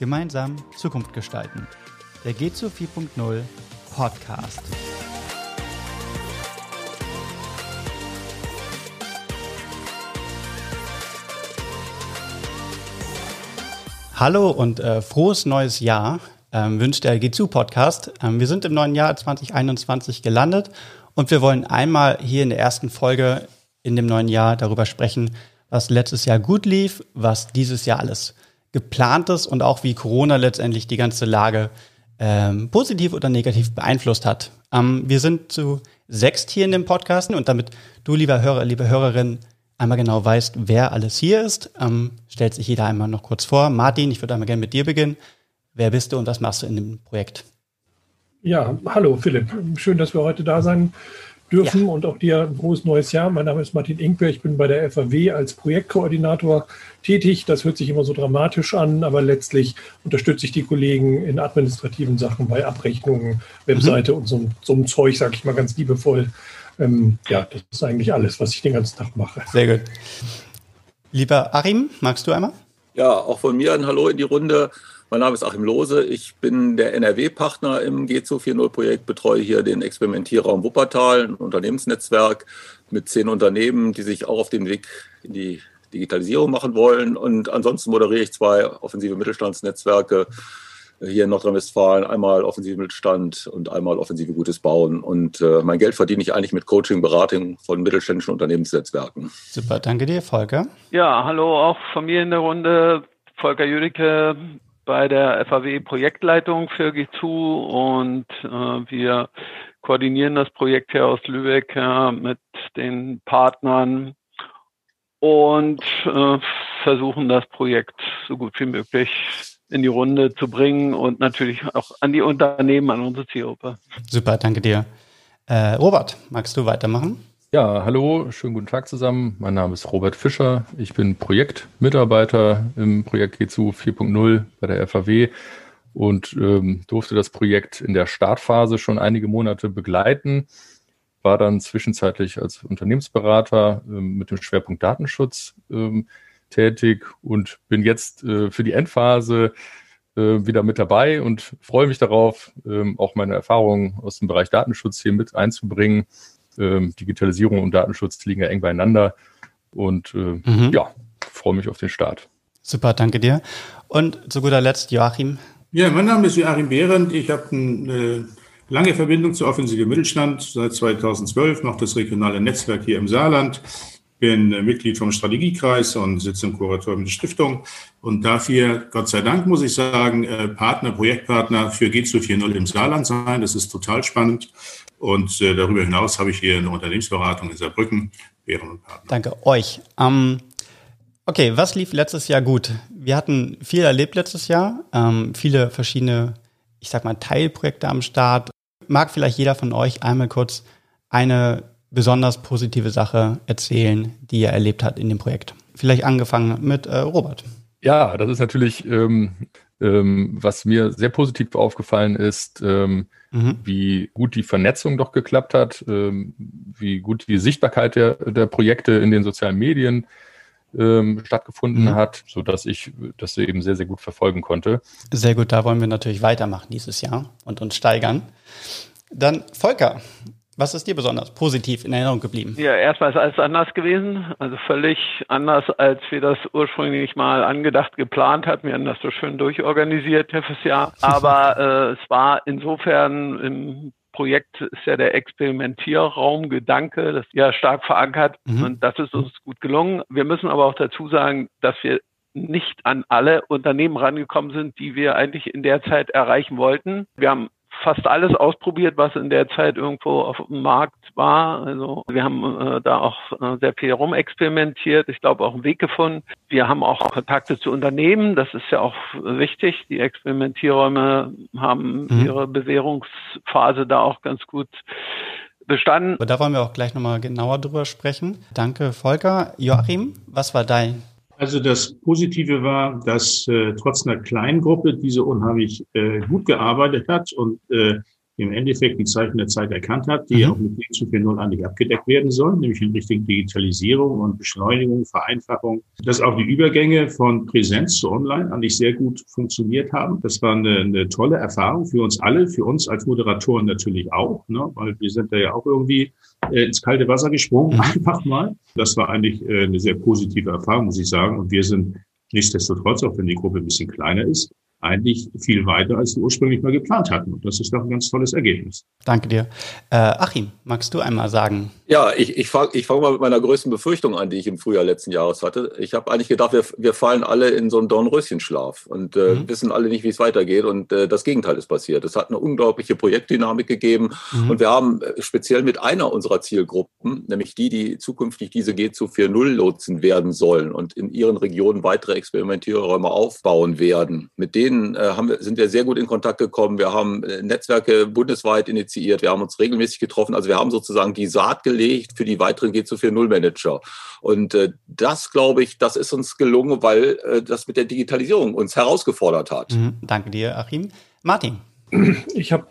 Gemeinsam Zukunft gestalten. Der Geht zu 4.0 Podcast. Hallo und äh, frohes neues Jahr ähm, wünscht der G2 Podcast. Ähm, wir sind im neuen Jahr 2021 gelandet und wir wollen einmal hier in der ersten Folge in dem neuen Jahr darüber sprechen, was letztes Jahr gut lief, was dieses Jahr alles geplant ist und auch wie Corona letztendlich die ganze Lage ähm, positiv oder negativ beeinflusst hat. Ähm, wir sind zu sechst hier in dem Podcast und damit du, lieber Hörer, liebe Hörerin, einmal genau weißt, wer alles hier ist, ähm, stellt sich jeder einmal noch kurz vor. Martin, ich würde einmal gerne mit dir beginnen. Wer bist du und was machst du in dem Projekt? Ja, hallo Philipp. Schön, dass wir heute da sein dürfen ja. und auch dir ein frohes neues Jahr. Mein Name ist Martin Inkwer, ich bin bei der FAW als Projektkoordinator tätig. Das hört sich immer so dramatisch an, aber letztlich unterstütze ich die Kollegen in administrativen Sachen bei Abrechnungen, Webseite mhm. und so, so einem Zeug, sage ich mal ganz liebevoll. Ähm, ja, das ist eigentlich alles, was ich den ganzen Tag mache. Sehr gut. Lieber Achim, magst du einmal? Ja, auch von mir ein Hallo in die Runde. Mein Name ist Achim Lose. Ich bin der NRW-Partner im G2 4.0-Projekt, betreue hier den Experimentierraum Wuppertal, ein Unternehmensnetzwerk mit zehn Unternehmen, die sich auch auf den Weg in die Digitalisierung machen wollen. Und ansonsten moderiere ich zwei offensive Mittelstandsnetzwerke hier in Nordrhein-Westfalen. Einmal offensive Mittelstand und einmal offensive Gutes Bauen. Und äh, mein Geld verdiene ich eigentlich mit Coaching, Beratung von mittelständischen Unternehmensnetzwerken. Super, danke dir, Volker. Ja, hallo auch von mir in der Runde. Volker Jüdicke, bei der FAW Projektleitung für G2 und äh, wir koordinieren das Projekt hier aus Lübeck äh, mit den Partnern und äh, versuchen das Projekt so gut wie möglich in die Runde zu bringen und natürlich auch an die Unternehmen, an unsere Zielgruppe. Super, danke dir. Äh, Robert, magst du weitermachen? Ja, hallo, schönen guten Tag zusammen. Mein Name ist Robert Fischer. Ich bin Projektmitarbeiter im Projekt G2 4.0 bei der FAW und ähm, durfte das Projekt in der Startphase schon einige Monate begleiten. War dann zwischenzeitlich als Unternehmensberater ähm, mit dem Schwerpunkt Datenschutz ähm, tätig und bin jetzt äh, für die Endphase äh, wieder mit dabei und freue mich darauf, ähm, auch meine Erfahrungen aus dem Bereich Datenschutz hier mit einzubringen ähm, Digitalisierung und Datenschutz liegen ja eng beieinander. Und äh, mhm. ja, freue mich auf den Start. Super, danke dir. Und zu guter Letzt Joachim. Ja, mein Name ist Joachim Behrendt. Ich habe eine lange Verbindung zur Offensive Mittelstand. Seit 2012 mache das regionale Netzwerk hier im Saarland. Bin Mitglied vom Strategiekreis und sitze im Kuratorium der Stiftung. Und dafür, Gott sei Dank, muss ich sagen, äh, Partner, Projektpartner für G2 4.0 im Saarland sein. Das ist total spannend. Und äh, darüber hinaus habe ich hier eine Unternehmensberatung in Saarbrücken, Bären und Partner. Danke euch. Ähm, okay, was lief letztes Jahr gut? Wir hatten viel erlebt letztes Jahr, ähm, viele verschiedene, ich sag mal, Teilprojekte am Start. Mag vielleicht jeder von euch einmal kurz eine besonders positive Sache erzählen, die er erlebt hat in dem Projekt? Vielleicht angefangen mit äh, Robert. Ja, das ist natürlich, ähm, ähm, was mir sehr positiv aufgefallen ist, ähm, mhm. wie gut die Vernetzung doch geklappt hat, ähm, wie gut die Sichtbarkeit der, der Projekte in den sozialen Medien ähm, stattgefunden mhm. hat, so dass ich das eben sehr, sehr gut verfolgen konnte. Sehr gut, da wollen wir natürlich weitermachen dieses Jahr und uns steigern. Dann Volker, was ist dir besonders positiv in Erinnerung geblieben? Ja, erstmal ist alles anders gewesen. Also völlig anders, als wir das ursprünglich mal angedacht, geplant hatten. Wir haben das so schön durchorganisiert fürs Jahr. Aber äh, es war insofern im Projekt ist ja der Experimentierraumgedanke, das ist ja stark verankert mhm. und das ist uns gut gelungen. Wir müssen aber auch dazu sagen, dass wir nicht an alle Unternehmen rangekommen sind, die wir eigentlich in der Zeit erreichen wollten. Wir haben fast alles ausprobiert, was in der Zeit irgendwo auf dem Markt war. Also wir haben äh, da auch äh, sehr viel rumexperimentiert. Ich glaube auch einen Weg gefunden. Wir haben auch Kontakte zu Unternehmen. Das ist ja auch wichtig. Die Experimentierräume haben mhm. ihre Bewährungsphase da auch ganz gut bestanden. Da wollen wir auch gleich nochmal genauer drüber sprechen. Danke, Volker. Joachim, was war dein also das Positive war, dass äh, trotz einer kleinen Gruppe diese unheimlich äh, gut gearbeitet hat und äh, im Endeffekt die Zeichen der Zeit erkannt hat, die mhm. auch mit GSU 4.0 eigentlich abgedeckt werden sollen, nämlich in Richtung Digitalisierung und Beschleunigung, Vereinfachung. Dass auch die Übergänge von Präsenz zu Online eigentlich sehr gut funktioniert haben. Das war eine, eine tolle Erfahrung für uns alle, für uns als Moderatoren natürlich auch, ne? weil wir sind da ja auch irgendwie äh, ins kalte Wasser gesprungen, mhm. einfach mal. Das war eigentlich äh, eine sehr positive Erfahrung, muss ich sagen. Und wir sind nichtsdestotrotz, auch wenn die Gruppe ein bisschen kleiner ist, eigentlich viel weiter, als wir ursprünglich mal geplant hatten. Und das ist doch ein ganz tolles Ergebnis. Danke dir. Äh, Achim, magst du einmal sagen? Ja, ich, ich fange ich fang mal mit meiner größten Befürchtung an, die ich im Frühjahr letzten Jahres hatte. Ich habe eigentlich gedacht, wir, wir fallen alle in so einen Dornröschenschlaf und äh, mhm. wissen alle nicht, wie es weitergeht. Und äh, das Gegenteil ist passiert. Es hat eine unglaubliche Projektdynamik gegeben. Mhm. Und wir haben äh, speziell mit einer unserer Zielgruppen, nämlich die, die zukünftig diese G zu 4.0 lotsen werden sollen und in ihren Regionen weitere Experimentierräume aufbauen werden, mit denen denen äh, haben wir, sind wir sehr gut in Kontakt gekommen. Wir haben äh, Netzwerke bundesweit initiiert. Wir haben uns regelmäßig getroffen. Also wir haben sozusagen die Saat gelegt für die weiteren G240 Und äh, das, glaube ich, das ist uns gelungen, weil äh, das mit der Digitalisierung uns herausgefordert hat. Mhm, danke dir, Achim. Martin. Ich habe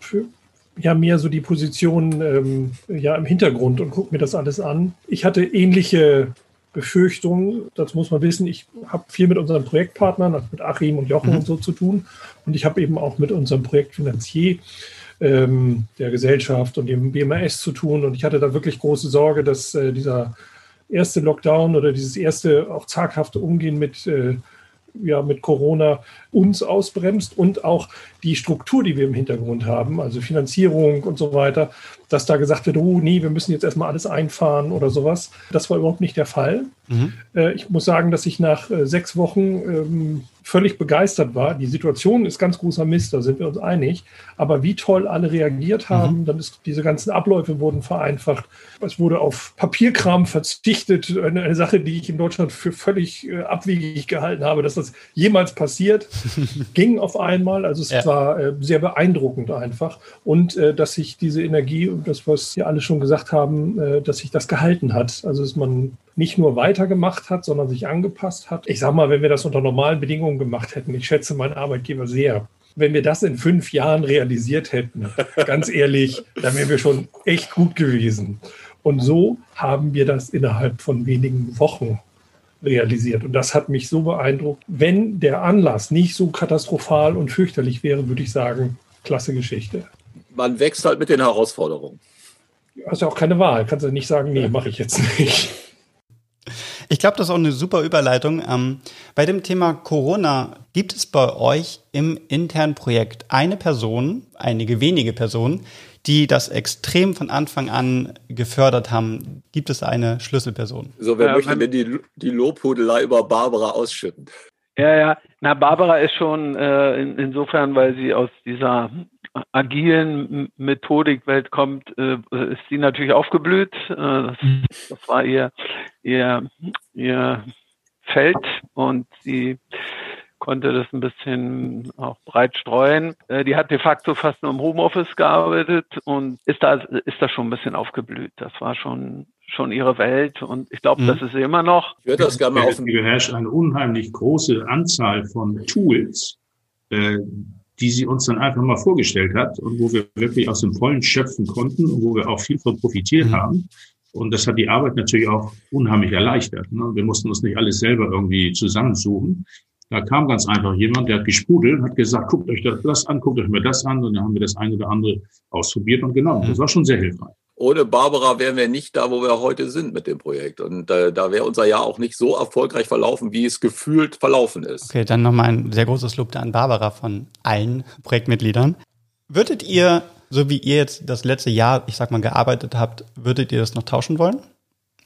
ja mehr so die Position ähm, ja im Hintergrund und gucke mir das alles an. Ich hatte ähnliche Befürchtung, das muss man wissen, ich habe viel mit unseren Projektpartnern, also mit Achim und Jochen mhm. und so zu tun. Und ich habe eben auch mit unserem Projektfinanzier ähm, der Gesellschaft und dem BMAS zu tun. Und ich hatte da wirklich große Sorge, dass äh, dieser erste Lockdown oder dieses erste auch zaghafte Umgehen mit äh, ja, mit Corona uns ausbremst und auch die Struktur, die wir im Hintergrund haben, also Finanzierung und so weiter, dass da gesagt wird, oh nee, wir müssen jetzt erstmal alles einfahren oder sowas. Das war überhaupt nicht der Fall. Mhm. Äh, ich muss sagen, dass ich nach äh, sechs Wochen ähm, völlig begeistert war. Die Situation ist ganz großer Mist, da sind wir uns einig. Aber wie toll alle reagiert haben, mhm. dann ist diese ganzen Abläufe wurden vereinfacht. Es wurde auf Papierkram verzichtet. Eine, eine Sache, die ich in Deutschland für völlig äh, abwegig gehalten habe, dass das jemals passiert, ging auf einmal. Also es ja. War äh, sehr beeindruckend einfach. Und äh, dass sich diese Energie und das, was Sie alle schon gesagt haben, äh, dass sich das gehalten hat. Also dass man nicht nur weitergemacht hat, sondern sich angepasst hat. Ich sage mal, wenn wir das unter normalen Bedingungen gemacht hätten, ich schätze meinen Arbeitgeber sehr, wenn wir das in fünf Jahren realisiert hätten, ganz ehrlich, dann wären wir schon echt gut gewesen. Und so haben wir das innerhalb von wenigen Wochen realisiert. Und das hat mich so beeindruckt. Wenn der Anlass nicht so katastrophal und fürchterlich wäre, würde ich sagen, klasse Geschichte. Man wächst halt mit den Herausforderungen. Du hast ja auch keine Wahl. Kannst du nicht sagen, nee, mache ich jetzt nicht. Ich glaube, das ist auch eine super Überleitung. Ähm, bei dem Thema Corona gibt es bei euch im internen Projekt eine Person, einige wenige Personen, die das extrem von Anfang an gefördert haben. Gibt es eine Schlüsselperson? So, wer ja, möchte denn die, die Lobhudelei über Barbara ausschütten? Ja, ja. Na, Barbara ist schon äh, in, insofern, weil sie aus dieser agilen Methodikwelt kommt, äh, ist sie natürlich aufgeblüht. Äh, das, das, war ihr, ihr, ihr Feld und sie konnte das ein bisschen auch breit streuen. Äh, die hat de facto fast nur im Homeoffice gearbeitet und ist da, ist da schon ein bisschen aufgeblüht. Das war schon, schon ihre Welt und ich glaube, mhm. das ist sie immer noch. Ich würde das gerne mal auf. beherrscht eine unheimlich große Anzahl von Tools, äh, die sie uns dann einfach mal vorgestellt hat und wo wir wirklich aus dem Vollen schöpfen konnten und wo wir auch viel von profitiert mhm. haben. Und das hat die Arbeit natürlich auch unheimlich erleichtert. Ne? Wir mussten uns nicht alles selber irgendwie zusammensuchen. Da kam ganz einfach jemand, der hat gesprudelt, hat gesagt, guckt euch das an, guckt euch mir das an. Und dann haben wir das eine oder andere ausprobiert und genommen. Das war schon sehr hilfreich ohne Barbara wären wir nicht da, wo wir heute sind mit dem Projekt. Und äh, da wäre unser Jahr auch nicht so erfolgreich verlaufen, wie es gefühlt verlaufen ist. Okay, dann nochmal ein sehr großes Lob an Barbara von allen Projektmitgliedern. Würdet ihr, so wie ihr jetzt das letzte Jahr, ich sag mal, gearbeitet habt, würdet ihr das noch tauschen wollen?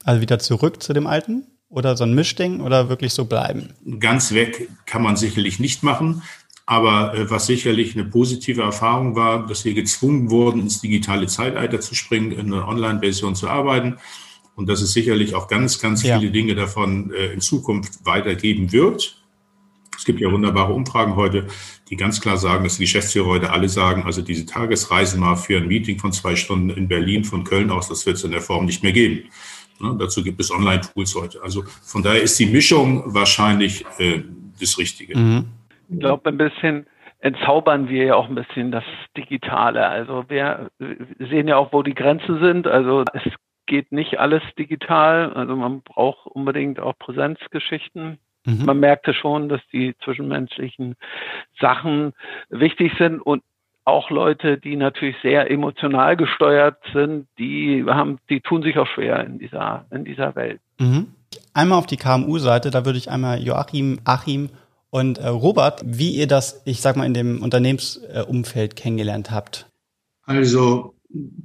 Also wieder zurück zu dem Alten? Oder so ein Mischding oder wirklich so bleiben? Ganz weg kann man sicherlich nicht machen. Aber äh, was sicherlich eine positive Erfahrung war, dass wir gezwungen wurden, ins digitale Zeitalter zu springen, in einer Online-Version zu arbeiten. Und dass es sicherlich auch ganz, ganz ja. viele Dinge davon äh, in Zukunft weitergeben wird. Es gibt ja wunderbare Umfragen heute, die ganz klar sagen, dass die Geschäftsführer heute alle sagen, also diese Tagesreisen mal für ein Meeting von zwei Stunden in Berlin von Köln aus, das wird es in der Form nicht mehr geben. Ne, dazu gibt es Online-Tools heute. Also von daher ist die Mischung wahrscheinlich äh, das Richtige. Mhm. Ich glaube, ein bisschen, entzaubern wir ja auch ein bisschen das Digitale. Also wir sehen ja auch, wo die Grenzen sind. Also es geht nicht alles digital. Also man braucht unbedingt auch Präsenzgeschichten. Mhm. Man merkte schon, dass die zwischenmenschlichen Sachen wichtig sind und auch Leute, die natürlich sehr emotional gesteuert sind, die haben, die tun sich auch schwer in dieser, in dieser Welt. Mhm. Einmal auf die KMU-Seite, da würde ich einmal Joachim, Achim und äh, Robert, wie ihr das, ich sag mal, in dem Unternehmensumfeld kennengelernt habt. Also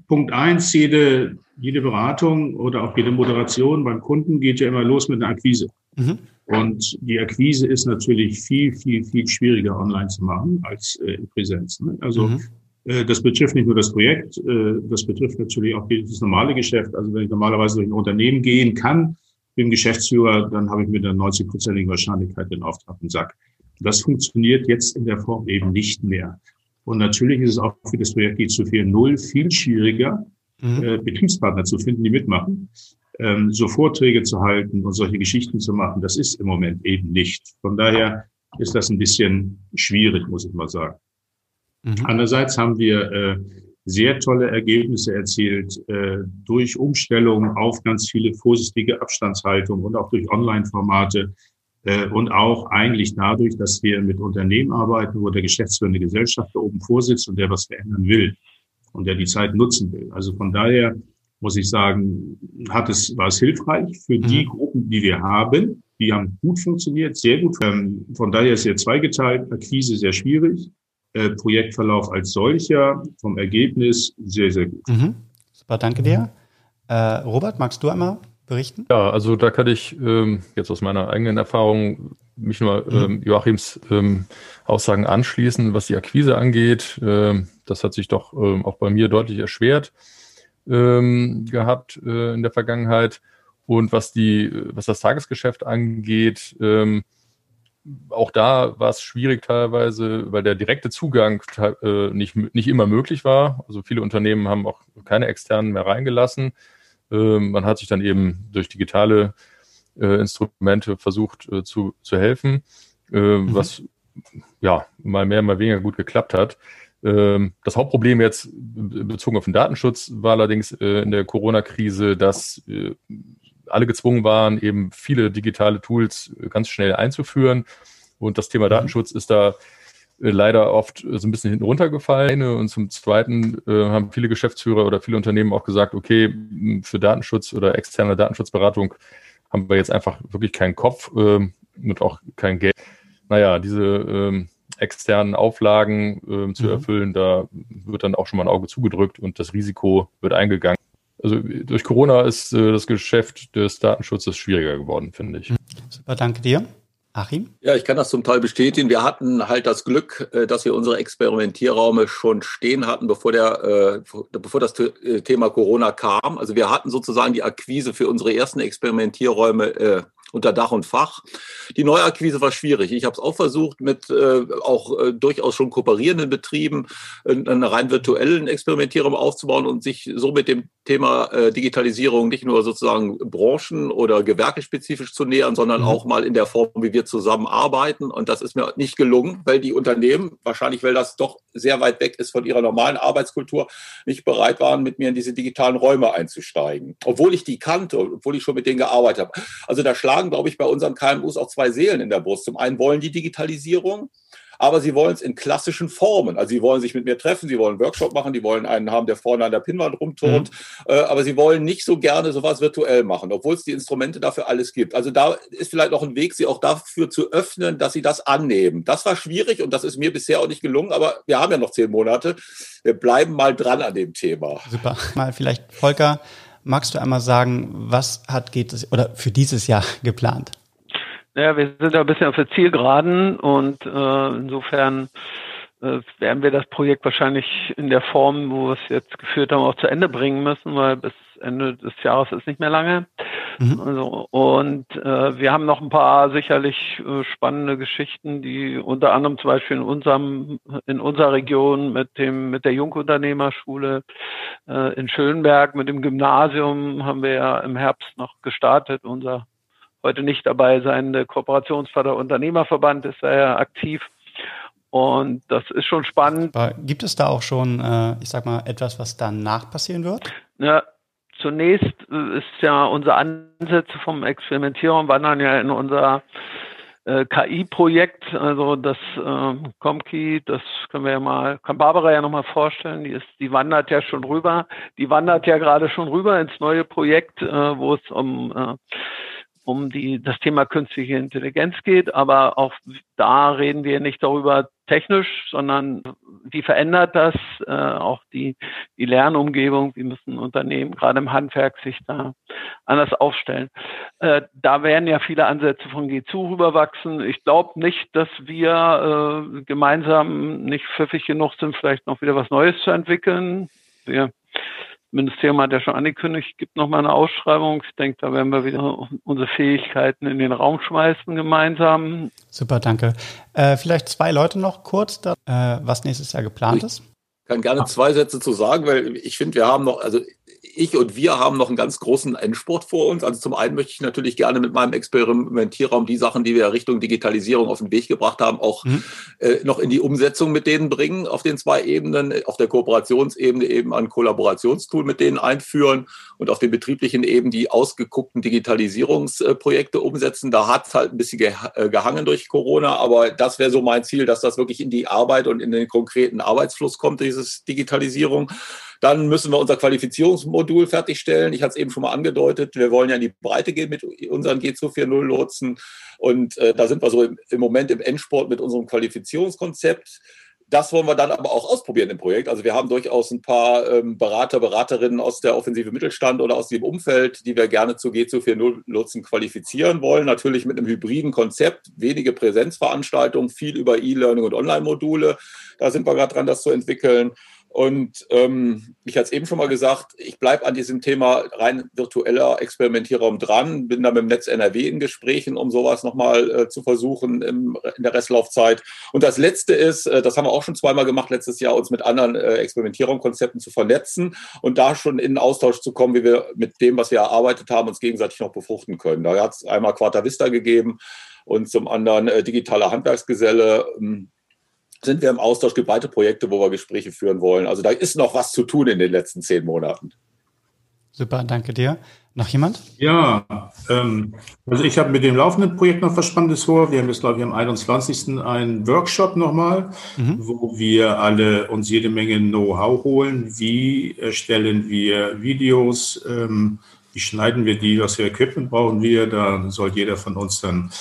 Punkt eins, jede, jede Beratung oder auch jede Moderation beim Kunden geht ja immer los mit einer Akquise. Mhm. Und die Akquise ist natürlich viel, viel, viel schwieriger online zu machen als äh, in Präsenz. Ne? Also mhm. äh, das betrifft nicht nur das Projekt, äh, das betrifft natürlich auch das normale Geschäft. Also wenn ich normalerweise durch ein Unternehmen gehen kann, dem Geschäftsführer, dann habe ich mit einer 90-prozentigen Wahrscheinlichkeit den Auftrag im Sack. Das funktioniert jetzt in der Form eben nicht mehr. Und natürlich ist es auch für das Projekt G240 viel schwieriger, mhm. äh, Betriebspartner zu finden, die mitmachen ähm, so Vorträge zu halten und solche Geschichten zu machen, das ist im Moment eben nicht. Von daher ist das ein bisschen schwierig, muss ich mal sagen. Mhm. Andererseits haben wir äh, sehr tolle Ergebnisse erzielt äh, durch Umstellung auf ganz viele vorsichtige Abstandshaltung und auch durch Online-Formate äh, und auch eigentlich dadurch, dass wir mit Unternehmen arbeiten, wo der geschäftsführende Gesellschafter oben vorsitzt und der was verändern will und der die Zeit nutzen will. Also von daher muss ich sagen, hat es, war es hilfreich für mhm. die Gruppen, die wir haben. Die haben gut funktioniert, sehr gut. Ähm, von daher ist es zweigeteilt. Akquise sehr schwierig. Äh, Projektverlauf als solcher, vom Ergebnis sehr, sehr gut. Mhm. Super, danke dir. Äh, Robert, magst du einmal berichten? Ja, also da kann ich ähm, jetzt aus meiner eigenen Erfahrung mich nur mhm. ähm, Joachims ähm, Aussagen anschließen, was die Akquise angeht. Ähm, das hat sich doch ähm, auch bei mir deutlich erschwert ähm, gehabt äh, in der Vergangenheit. Und was die, was das Tagesgeschäft angeht, ähm, auch da war es schwierig teilweise, weil der direkte Zugang äh, nicht, nicht immer möglich war. Also viele Unternehmen haben auch keine externen mehr reingelassen. Ähm, man hat sich dann eben durch digitale äh, Instrumente versucht äh, zu, zu helfen, äh, mhm. was ja mal mehr, mal weniger gut geklappt hat. Ähm, das Hauptproblem jetzt bezogen auf den Datenschutz war allerdings äh, in der Corona-Krise, dass äh, alle gezwungen waren, eben viele digitale Tools äh, ganz schnell einzuführen. Und das Thema mhm. Datenschutz ist da leider oft so ein bisschen hinten runtergefallen. Und zum Zweiten haben viele Geschäftsführer oder viele Unternehmen auch gesagt, okay, für Datenschutz oder externe Datenschutzberatung haben wir jetzt einfach wirklich keinen Kopf ähm, und auch kein Geld. Naja, diese ähm, externen Auflagen äh, zu mhm. erfüllen, da wird dann auch schon mal ein Auge zugedrückt und das Risiko wird eingegangen. Also durch Corona ist äh, das Geschäft des Datenschutzes schwieriger geworden, finde ich. Super, danke dir. Achim? Ja, ich kann das zum Teil bestätigen. Wir hatten halt das Glück, äh, dass wir unsere Experimentierraume schon stehen hatten, bevor, der, äh, bevor das äh, Thema Corona kam. Also wir hatten sozusagen die Akquise für unsere ersten Experimentierräume unter Dach und Fach. Die Neuakquise war schwierig. Ich habe es auch versucht, mit äh, auch äh, durchaus schon kooperierenden Betrieben äh, einen rein virtuellen Experimentierraum aufzubauen und sich so mit dem Thema äh, Digitalisierung nicht nur sozusagen branchen- oder gewerkespezifisch zu nähern, sondern mhm. auch mal in der Form, wie wir zusammenarbeiten. Und das ist mir nicht gelungen, weil die Unternehmen, wahrscheinlich weil das doch sehr weit weg ist von ihrer normalen Arbeitskultur, nicht bereit waren, mit mir in diese digitalen Räume einzusteigen. Obwohl ich die kannte, obwohl ich schon mit denen gearbeitet habe. Also da schlagen schlagen, glaube ich, bei unseren KMUs auch zwei Seelen in der Brust. Zum einen wollen die Digitalisierung, aber sie wollen es in klassischen Formen. Also sie wollen sich mit mir treffen, sie wollen einen Workshop machen, die wollen einen haben, der vorne an der Pinnwand rumturnt, mhm. äh, aber sie wollen nicht so gerne sowas virtuell machen, obwohl es die Instrumente dafür alles gibt. Also da ist vielleicht noch ein Weg, sie auch dafür zu öffnen, dass sie das annehmen. Das war schwierig und das ist mir bisher auch nicht gelungen, aber wir haben ja noch zehn Monate. Wir bleiben mal dran an dem Thema. Super. Mal vielleicht, Volker, Magst du einmal sagen, was hat geht es oder für dieses Jahr geplant? Naja, wir sind ja ein bisschen auf der Zielgeraden und äh, insofern äh, werden wir das Projekt wahrscheinlich in der Form, wo wir es jetzt geführt haben, auch zu Ende bringen müssen, weil bis Ende des Jahres ist nicht mehr lange. Mhm. Also, und äh, wir haben noch ein paar sicherlich äh, spannende Geschichten, die unter anderem zum Beispiel in unserem in unserer Region mit dem mit der Jungunternehmerschule äh, in Schönberg mit dem Gymnasium haben wir ja im Herbst noch gestartet. Unser heute nicht dabei seiende Kooperationsvater Unternehmerverband ist da ja aktiv. Und das ist schon spannend. Aber gibt es da auch schon, äh, ich sag mal, etwas, was danach passieren wird? Ja, zunächst ist ja unsere Ansätze vom Experimentierung wandern ja in unser äh, KI-Projekt, also das äh, Comkey, das können wir ja mal, kann Barbara ja nochmal vorstellen, die ist, die wandert ja schon rüber, die wandert ja gerade schon rüber ins neue Projekt, äh, wo es um äh, um die, das Thema künstliche Intelligenz geht. Aber auch da reden wir nicht darüber technisch, sondern wie verändert das äh, auch die, die Lernumgebung? Wie müssen Unternehmen gerade im Handwerk sich da anders aufstellen? Äh, da werden ja viele Ansätze von G2 rüberwachsen. Ich glaube nicht, dass wir äh, gemeinsam nicht pfiffig genug sind, vielleicht noch wieder was Neues zu entwickeln. Wir Ministerium hat ja schon angekündigt, gibt noch mal eine Ausschreibung. Ich denke, da werden wir wieder unsere Fähigkeiten in den Raum schmeißen gemeinsam. Super, danke. Äh, vielleicht zwei Leute noch kurz, da, äh, was nächstes Jahr geplant ist. Ich kann gerne zwei Sätze zu sagen, weil ich finde, wir haben noch, also ich und wir haben noch einen ganz großen Endspurt vor uns. Also zum einen möchte ich natürlich gerne mit meinem Experimentierraum die Sachen, die wir Richtung Digitalisierung auf den Weg gebracht haben, auch mhm. äh, noch in die Umsetzung mit denen bringen, auf den zwei Ebenen, auf der Kooperationsebene eben ein Kollaborationstool mit denen einführen und auf den betrieblichen Ebenen die ausgeguckten Digitalisierungsprojekte umsetzen. Da hat es halt ein bisschen äh, gehangen durch Corona, aber das wäre so mein Ziel, dass das wirklich in die Arbeit und in den konkreten Arbeitsfluss kommt, dieses Digitalisierung. Dann müssen wir unser Qualifizierungsmodul fertigstellen. Ich hatte es eben schon mal angedeutet. Wir wollen ja in die Breite gehen mit unseren G240 Lotsen. Und äh, da sind wir so im, im Moment im Endsport mit unserem Qualifizierungskonzept. Das wollen wir dann aber auch ausprobieren im Projekt. Also wir haben durchaus ein paar ähm, Berater, Beraterinnen aus der Offensive Mittelstand oder aus dem Umfeld, die wir gerne zu G240 Lotsen qualifizieren wollen. Natürlich mit einem hybriden Konzept, wenige Präsenzveranstaltungen, viel über E-Learning und Online-Module. Da sind wir gerade dran, das zu entwickeln. Und ähm, ich hatte es eben schon mal gesagt, ich bleibe an diesem Thema rein virtueller Experimentierraum dran, bin da mit dem Netz NRW in Gesprächen, um sowas nochmal äh, zu versuchen im, in der Restlaufzeit. Und das Letzte ist, äh, das haben wir auch schon zweimal gemacht letztes Jahr, uns mit anderen äh, Experimentierraumkonzepten zu vernetzen und da schon in Austausch zu kommen, wie wir mit dem, was wir erarbeitet haben, uns gegenseitig noch befruchten können. Da hat es einmal Quarta Vista gegeben und zum anderen äh, digitale Handwerksgeselle. Ähm, sind wir im Austausch, gibt weitere Projekte, wo wir Gespräche führen wollen. Also da ist noch was zu tun in den letzten zehn Monaten. Super, danke dir. Noch jemand? Ja, ähm, also ich habe mit dem laufenden Projekt noch was Spannendes vor. Wir haben jetzt, glaube ich, am 21. einen Workshop nochmal, mhm. wo wir alle uns jede Menge Know-how holen. Wie erstellen wir Videos? Ähm, wie schneiden wir die? Was für Equipment brauchen wir? Da soll jeder von uns dann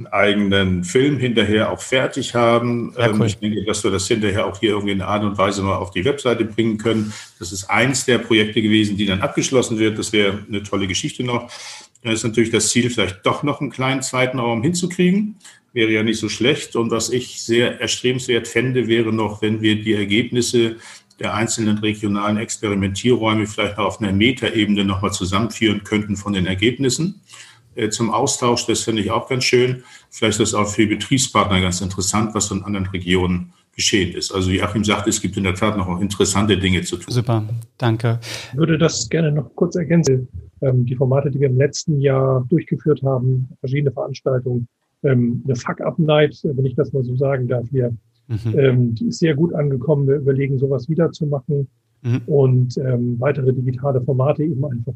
einen eigenen Film hinterher auch fertig haben. Ja, cool. Ich denke, dass wir das hinterher auch hier irgendwie in einer Art und Weise mal auf die Webseite bringen können. Das ist eins der Projekte gewesen, die dann abgeschlossen wird. Das wäre eine tolle Geschichte noch. Dann ist natürlich das Ziel, vielleicht doch noch einen kleinen zweiten Raum hinzukriegen. Wäre ja nicht so schlecht. Und was ich sehr erstrebenswert fände, wäre noch, wenn wir die Ergebnisse der einzelnen regionalen Experimentierräume vielleicht noch auf einer Metaebene nochmal zusammenführen könnten von den Ergebnissen. Äh, zum Austausch. Das finde ich auch ganz schön. Vielleicht ist das auch für Betriebspartner ganz interessant, was in anderen Regionen geschehen ist. Also wie Achim sagt, es gibt in der Tat noch interessante Dinge zu tun. Super, danke. Ich würde das gerne noch kurz ergänzen. Ähm, die Formate, die wir im letzten Jahr durchgeführt haben, verschiedene Veranstaltungen, ähm, eine Fuck-Up-Night, wenn ich das mal so sagen darf hier, mhm. Ähm, die ist sehr gut angekommen. Wir überlegen, sowas wiederzumachen mhm. und weitere digitale Formate eben einfach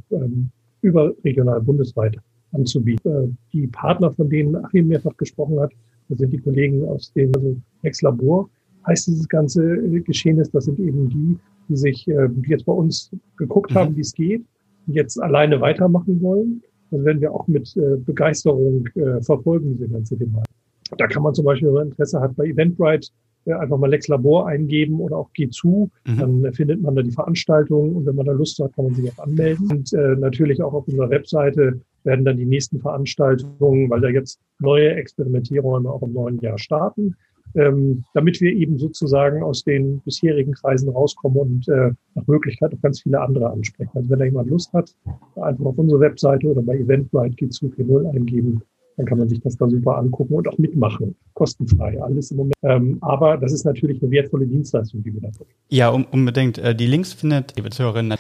überregional, bundesweit anzubieten. Äh, die Partner, von denen Achim mehrfach gesprochen hat, das sind die Kollegen aus dem also Ex-Labor, heißt dieses ganze Geschehen ist, das sind eben die, die sich, äh, die jetzt bei uns geguckt mhm. haben, wie es geht, und jetzt alleine weitermachen wollen. Das werden wir auch mit äh, Begeisterung verfolgen, diese ganze Thematik. Da kann man zum Beispiel, wenn man Interesse hat, bei Eventbrite einfach mal Lex Labor eingeben oder auch Geh zu. Mhm. Dann findet man da die Veranstaltung und wenn man da Lust hat, kann man sich auch anmelden. Und äh, natürlich auch auf unserer Webseite werden dann die nächsten Veranstaltungen, weil da jetzt neue Experimentierungen auch im neuen Jahr starten, ähm, damit wir eben sozusagen aus den bisherigen Kreisen rauskommen und äh, nach Möglichkeit auch ganz viele andere ansprechen. Also wenn da jemand Lust hat, einfach auf unsere Webseite oder bei Eventbrite G240 eingeben, dann kann man sich das da super angucken und auch mitmachen. Kostenfrei, alles im Moment. Ähm, aber das ist natürlich eine wertvolle Dienstleistung, die wir da bringen. Ja, um, unbedingt. Äh, die Links findet, liebe Zuhörerinnen,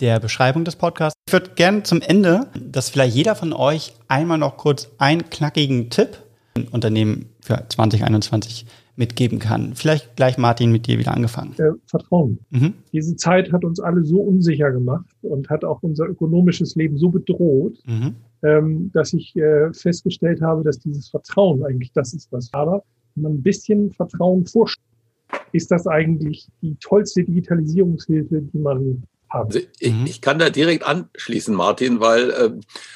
der Beschreibung des Podcasts. Ich würde gerne zum Ende, dass vielleicht jeder von euch einmal noch kurz einen knackigen Tipp Unternehmen für 2021 mitgeben kann? Vielleicht gleich Martin mit dir wieder angefangen. Äh, Vertrauen. Mhm. Diese Zeit hat uns alle so unsicher gemacht und hat auch unser ökonomisches Leben so bedroht, mhm. Ähm, dass ich äh, festgestellt habe, dass dieses Vertrauen eigentlich das ist, was. Aber wenn man ein bisschen Vertrauen vorstellt, ist das eigentlich die tollste Digitalisierungshilfe, die man haben. Also ich, mhm. ich, kann da direkt anschließen, Martin, weil äh,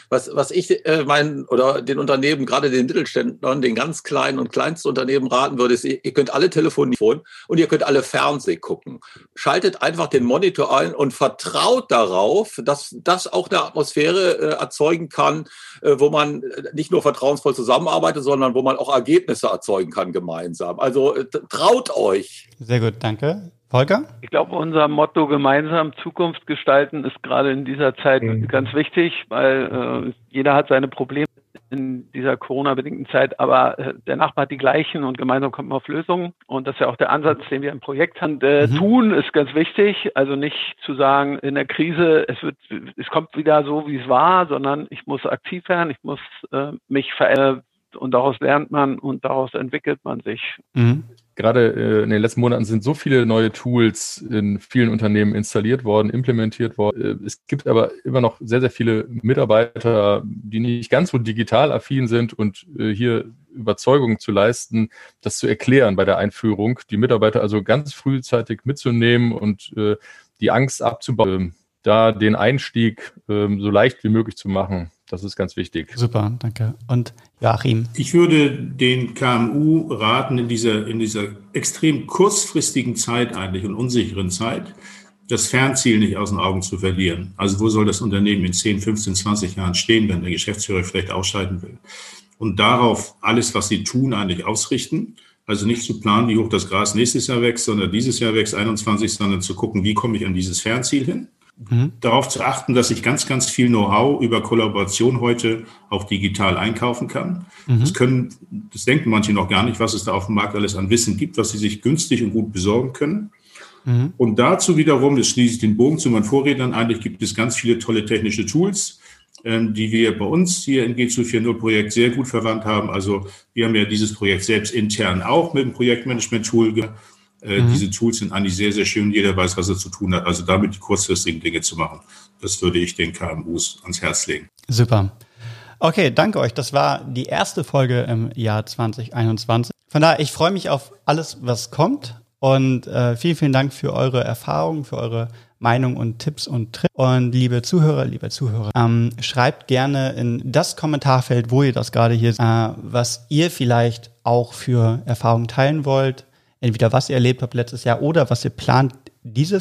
was, was ich äh, meinen oder den Unternehmen, gerade den Mittelständlern, den ganz kleinen und kleinsten Unternehmen raten würde, ist, ihr, ihr könnt alle telefonieren und ihr könnt alle Fernseh gucken. Schaltet einfach den Monitor ein und vertraut darauf, dass das auch eine Atmosphäre äh, erzeugen kann, äh, wo man nicht nur vertrauensvoll zusammenarbeitet, sondern wo man auch Ergebnisse erzeugen kann gemeinsam. Also äh, traut euch. Sehr gut, danke. Holger? Ich glaube, unser Motto gemeinsam Zukunft gestalten ist gerade in dieser Zeit mhm. ganz wichtig, weil äh, jeder hat seine Probleme in dieser Corona-bedingten Zeit, aber äh, der Nachbar hat die gleichen und gemeinsam kommt man auf Lösungen. Und das ist ja auch der Ansatz, den wir im Projekt haben. Äh, mhm. Tun ist ganz wichtig, also nicht zu sagen, in der Krise, es wird, es kommt wieder so, wie es war, sondern ich muss aktiv werden, ich muss äh, mich verändern und daraus lernt man und daraus entwickelt man sich. Mhm gerade äh, in den letzten Monaten sind so viele neue Tools in vielen Unternehmen installiert worden, implementiert worden. Äh, es gibt aber immer noch sehr, sehr viele Mitarbeiter, die nicht ganz so digital affin sind und äh, hier Überzeugung zu leisten, das zu erklären bei der Einführung, die Mitarbeiter also ganz frühzeitig mitzunehmen und die Angst abzubauen, da den Einstieg ähm, so leicht wie möglich zu machen. Das ist ganz wichtig. Super, danke. Und Joachim? Ich würde den KMU raten, in dieser, in dieser extrem kurzfristigen Zeit eigentlich und unsicheren Zeit, das Fernziel nicht aus den Augen zu verlieren. Also wo soll das Unternehmen in 10, 15, 20 Jahren stehen, wenn der Geschäftsführer vielleicht ausscheiden will? Und darauf alles, was sie tun, eigentlich ausrichten. Also nicht zu planen, wie hoch das Gras nächstes Jahr wächst, sondern dieses Jahr wächst 21, sondern zu gucken, wie komme ich an dieses Fernziel hin? Mhm. Darauf zu achten, dass ich ganz, ganz viel Know-how über Kollaboration heute auch digital einkaufen kann. Mhm. Das können, das denken manche noch gar nicht, was es da auf dem Markt alles an Wissen gibt, was sie sich günstig und gut besorgen können. Mhm. Und dazu wiederum, das schließe ich den Bogen zu meinen Vorrednern, eigentlich gibt es ganz viele tolle technische Tools, ähm, die wir bei uns hier im G240 Projekt sehr gut verwandt haben. Also wir haben ja dieses Projekt selbst intern auch mit dem Projektmanagement-Tool äh, mhm. Diese Tools sind eigentlich sehr, sehr schön. Jeder weiß, was er zu tun hat. Also damit die kurzfristigen Dinge zu machen, das würde ich den KMUs ans Herz legen. Super. Okay, danke euch. Das war die erste Folge im Jahr 2021. Von daher, ich freue mich auf alles, was kommt. Und äh, vielen, vielen Dank für eure Erfahrungen, für eure Meinung und Tipps und Tricks. Und liebe Zuhörer, liebe Zuhörer, ähm, schreibt gerne in das Kommentarfeld, wo ihr das gerade hier, äh, was ihr vielleicht auch für Erfahrungen teilen wollt entweder was ihr erlebt habt letztes Jahr oder was ihr plant dieses.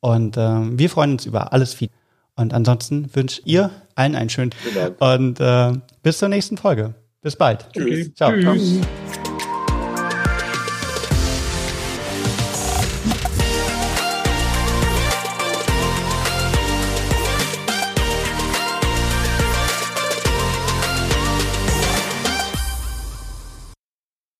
Und äh, wir freuen uns über alles Feedback. Und ansonsten wünsche ihr allen einen schönen Tag. Und äh, bis zur nächsten Folge. Bis bald. Tschüss. Ciao. Tschüss. Ciao.